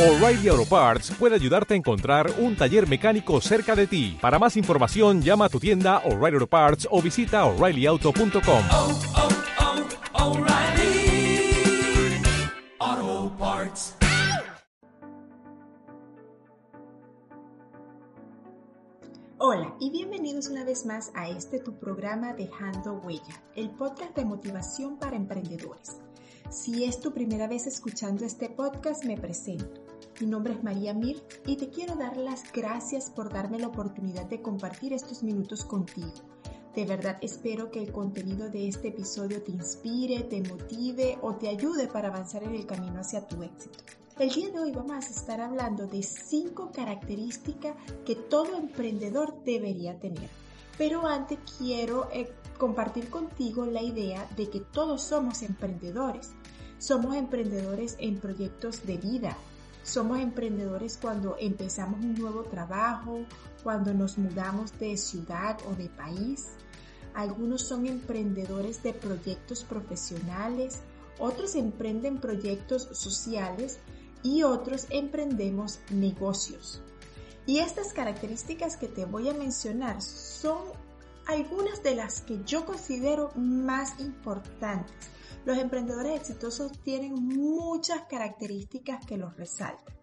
O'Reilly Auto Parts puede ayudarte a encontrar un taller mecánico cerca de ti. Para más información, llama a tu tienda O'Reilly Auto Parts o visita oreillyauto.com. oh, oh, O'Reilly Auto Parts. Hola y bienvenidos una vez más a este tu programa Dejando Huella, el podcast de motivación para emprendedores. Si es tu primera vez escuchando este podcast, me presento. Mi nombre es María Mir y te quiero dar las gracias por darme la oportunidad de compartir estos minutos contigo. De verdad espero que el contenido de este episodio te inspire, te motive o te ayude para avanzar en el camino hacia tu éxito. El día de hoy vamos a estar hablando de cinco características que todo emprendedor debería tener. Pero antes quiero eh, compartir contigo la idea de que todos somos emprendedores. Somos emprendedores en proyectos de vida. Somos emprendedores cuando empezamos un nuevo trabajo, cuando nos mudamos de ciudad o de país. Algunos son emprendedores de proyectos profesionales, otros emprenden proyectos sociales y otros emprendemos negocios. Y estas características que te voy a mencionar son algunas de las que yo considero más importantes. Los emprendedores exitosos tienen muchas características que los resaltan.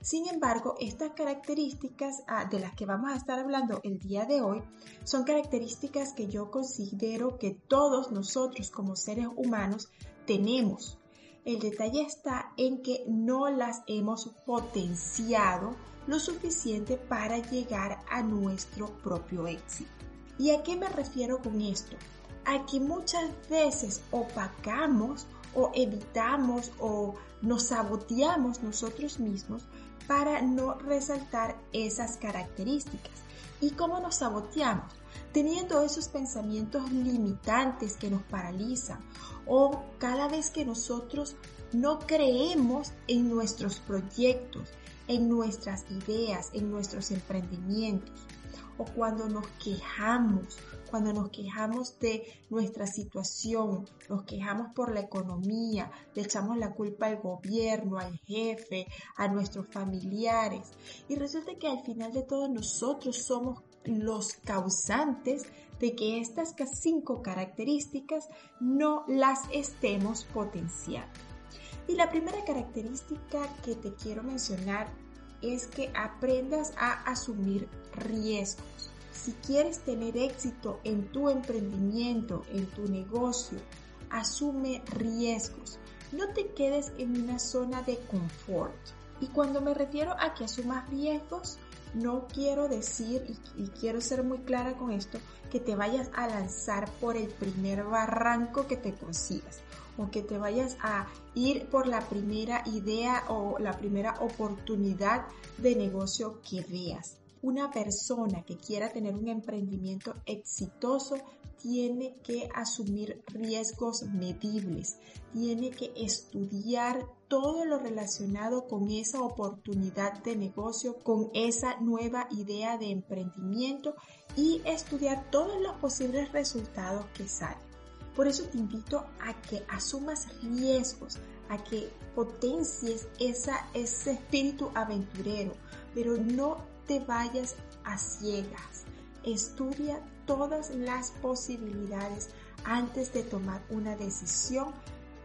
Sin embargo, estas características ah, de las que vamos a estar hablando el día de hoy son características que yo considero que todos nosotros como seres humanos tenemos. El detalle está en que no las hemos potenciado lo suficiente para llegar a nuestro propio éxito. ¿Y a qué me refiero con esto? A que muchas veces opacamos o evitamos o nos saboteamos nosotros mismos para no resaltar esas características. ¿Y cómo nos saboteamos? Teniendo esos pensamientos limitantes que nos paralizan o cada vez que nosotros no creemos en nuestros proyectos, en nuestras ideas, en nuestros emprendimientos o cuando nos quejamos, cuando nos quejamos de nuestra situación, nos quejamos por la economía, le echamos la culpa al gobierno, al jefe, a nuestros familiares. Y resulta que al final de todo nosotros somos los causantes de que estas cinco características no las estemos potenciando. Y la primera característica que te quiero mencionar es que aprendas a asumir riesgos. Si quieres tener éxito en tu emprendimiento, en tu negocio, asume riesgos. No te quedes en una zona de confort. Y cuando me refiero a que asumas riesgos, no quiero decir, y, quiero ser muy clara con esto, que te vayas a lanzar por el primer barranco que te consigas o que te vayas a ir por la primera idea o la primera oportunidad de negocio que veas. Una persona que quiera tener un emprendimiento exitoso tiene que asumir riesgos medibles, tiene que estudiar todo lo relacionado con esa oportunidad de negocio, con esa nueva idea de emprendimiento y estudiar todos los posibles resultados que salen. Por eso te invito a que asumas riesgos, a que potencies esa, ese espíritu aventurero, pero no te vayas a ciegas. Estudia todas las posibilidades antes de tomar una decisión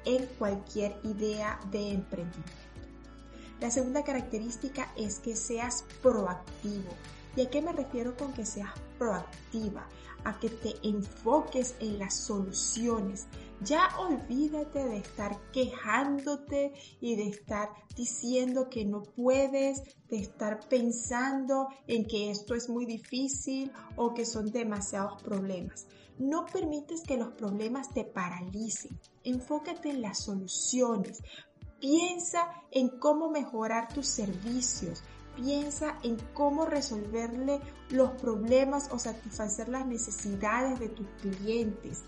en cualquier idea de emprendimiento. La segunda característica es que seas proactivo. ¿Y a qué me refiero con que seas proactiva? A que te enfoques en las soluciones. Ya olvídate de estar quejándote y de estar diciendo que no puedes, de estar pensando en que esto es muy difícil o que son demasiados problemas. No permites que los problemas te paralicen. Enfócate en las soluciones. Piensa en cómo mejorar tus servicios. Piensa en cómo resolverle los problemas o satisfacer las necesidades de tus clientes.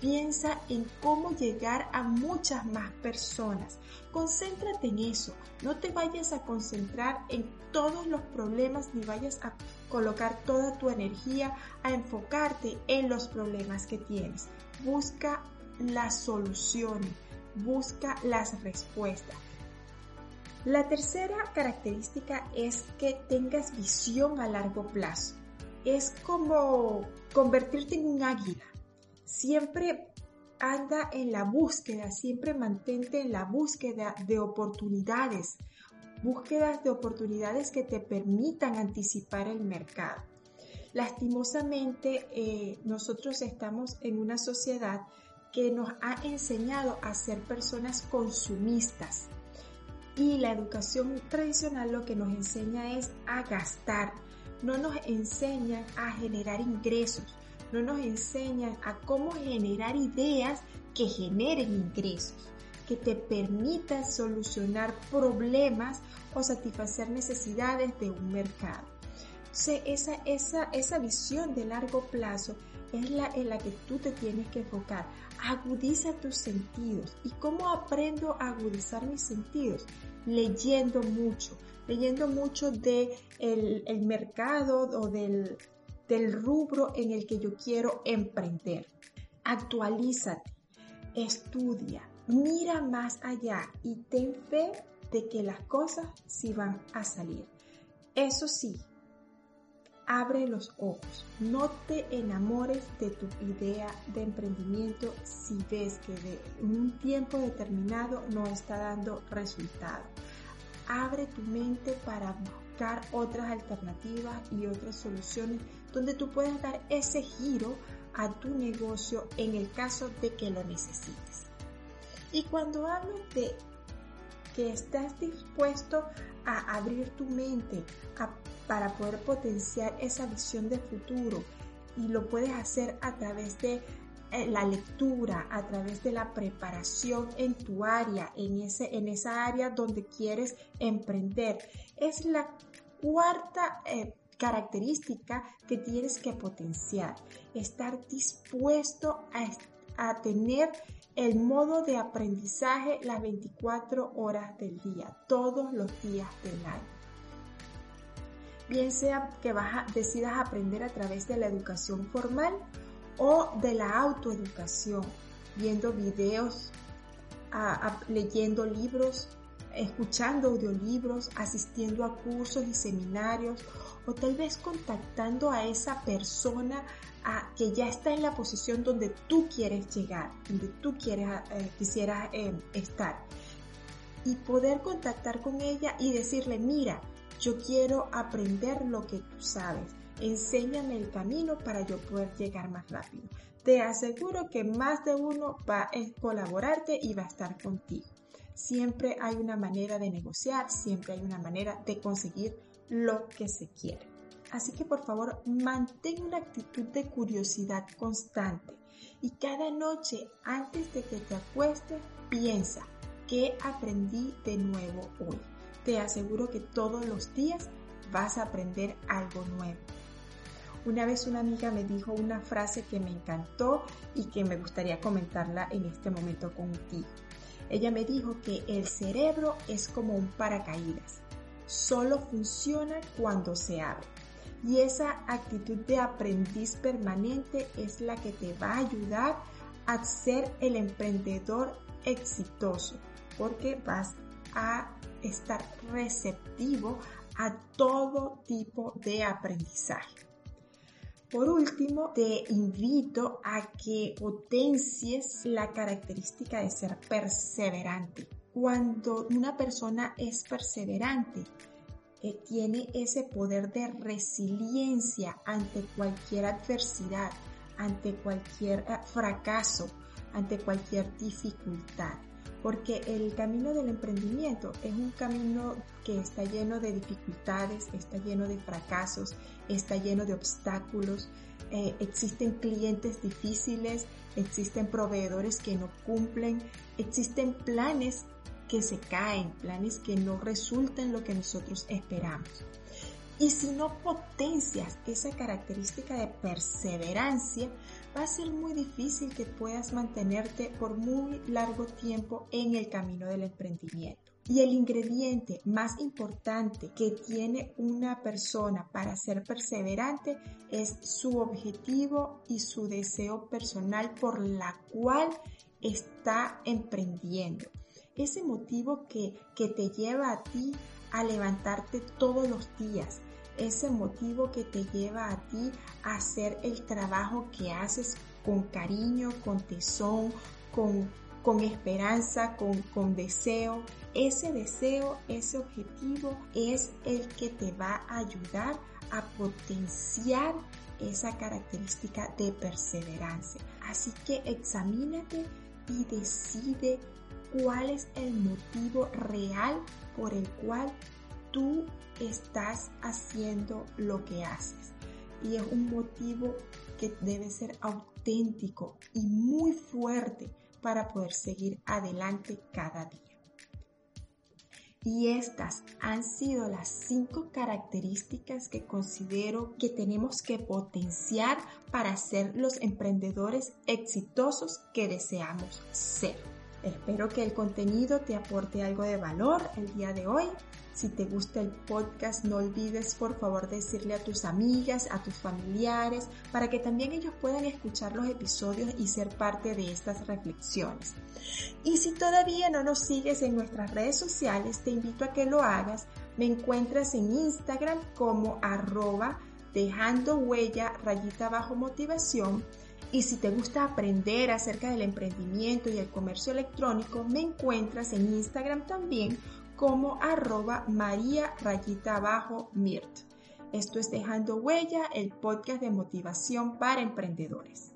Piensa en cómo llegar a muchas más personas. Concéntrate en eso. No te vayas a concentrar en todos los problemas ni vayas a colocar toda tu energía a enfocarte en los problemas que tienes. Busca las soluciones. Busca las respuestas. La tercera característica es que tengas visión a largo plazo. Es como convertirte en un águila. Siempre anda en la búsqueda, siempre mantente en la búsqueda de oportunidades, búsquedas de oportunidades que te permitan anticipar el mercado. Lastimosamente, eh, nosotros estamos en una sociedad que nos ha enseñado a ser personas consumistas. Y la educación tradicional lo que nos enseña es a gastar, no nos enseñan a generar ingresos, no nos enseñan a cómo generar ideas que generen ingresos, que te permitan solucionar problemas o satisfacer necesidades de un mercado. esa, esa, esa visión de largo plazo es la en la que tú te tienes que enfocar. Agudiza tus sentidos. ¿Y cómo aprendo a agudizar mis sentidos? Leyendo mucho, leyendo mucho de el mercado o del, del rubro en el que yo quiero emprender. Actualízate, estudia, mira más allá y ten fe de que las cosas sí van a salir. Eso sí, abre los ojos, no te enamores de tu idea de emprendimiento si ves que de un tiempo determinado no está dando resultado. Abre tu mente para buscar otras alternativas y otras soluciones donde tú puedas dar ese giro a tu negocio en el caso de que lo necesites. Y cuando hablo de que estás dispuesto a abrir tu mente para poder potenciar esa visión de futuro y lo puedes hacer a través de eh, la lectura, a través de la preparación en tu área, en, ese, en esa área donde quieres emprender. Es la cuarta eh, característica que tienes que potenciar. Estar dispuesto a, a tener el modo de aprendizaje las 24 horas del día, todos los días del año. Bien sea que decidas aprender a través de la educación formal o de la autoeducación, viendo videos, leyendo libros, escuchando audiolibros, asistiendo a cursos y seminarios o tal vez contactando a esa persona que ya está en la posición donde tú quieres llegar, donde tú quieres, eh, quisieras eh, estar. Y poder contactar con ella y decirle, mira, yo quiero aprender lo que tú sabes. Enséñame el camino para yo poder llegar más rápido. Te aseguro que más de uno va a colaborarte y va a estar contigo. Siempre hay una manera de negociar, siempre hay una manera de conseguir lo que se quiere. Así que por favor mantén una actitud de curiosidad constante y cada noche antes de que te acuestes piensa qué aprendí de nuevo hoy. Te aseguro que todos los días vas a aprender algo nuevo. Una vez una amiga me dijo una frase que me encantó y que me gustaría comentarla en este momento contigo. Ella me dijo que el cerebro es como un paracaídas solo funciona cuando se abre. Y esa actitud de aprendiz permanente es la que te va a ayudar a ser el emprendedor exitoso, porque vas a estar receptivo a todo tipo de aprendizaje. Por último, te invito a que potencies la característica de ser perseverante cuando una persona es perseverante, eh, tiene ese poder de resiliencia ante cualquier adversidad, ante cualquier eh, fracaso, ante cualquier dificultad. Porque el camino del emprendimiento es un camino que está lleno de dificultades, está lleno de fracasos, está lleno de obstáculos, eh, existen clientes difíciles, existen proveedores que no cumplen, existen planes que se caen, planes que no resultan lo que nosotros esperamos. Y si no potencias esa característica de perseverancia, va a ser muy difícil que puedas mantenerte por muy largo tiempo en el camino del emprendimiento. Y el ingrediente más importante que tiene una persona para ser perseverante es su objetivo y su deseo personal por la cual está emprendiendo ese motivo que, que te lleva a ti a levantarte todos los días, ese motivo que te lleva a ti a hacer el trabajo que haces con cariño, con tesón, con, con esperanza, con, con deseo. Ese deseo, ese objetivo es el que te va a ayudar a potenciar esa característica de perseverancia. Así que examínate y decide cuál es el motivo real por el cual tú estás haciendo lo que haces. Y es un motivo que debe ser auténtico y muy fuerte para poder seguir adelante cada día. Y estas han sido las cinco características que considero que tenemos que potenciar para ser los emprendedores exitosos que deseamos ser. Espero que el contenido te aporte algo de valor el día de hoy. Si te gusta el podcast, no olvides por favor decirle a tus amigas, a tus familiares, para que también ellos puedan escuchar los episodios y ser parte de estas reflexiones. Y si todavía no nos sigues en nuestras redes sociales, te invito a que lo hagas. Me encuentras en Instagram como arroba dejando huella rayita bajo motivación y si te gusta aprender acerca del emprendimiento y el comercio electrónico, me encuentras en Instagram también como arroba maría rayita abajo mirt. Esto es Dejando Huella, el podcast de motivación para emprendedores.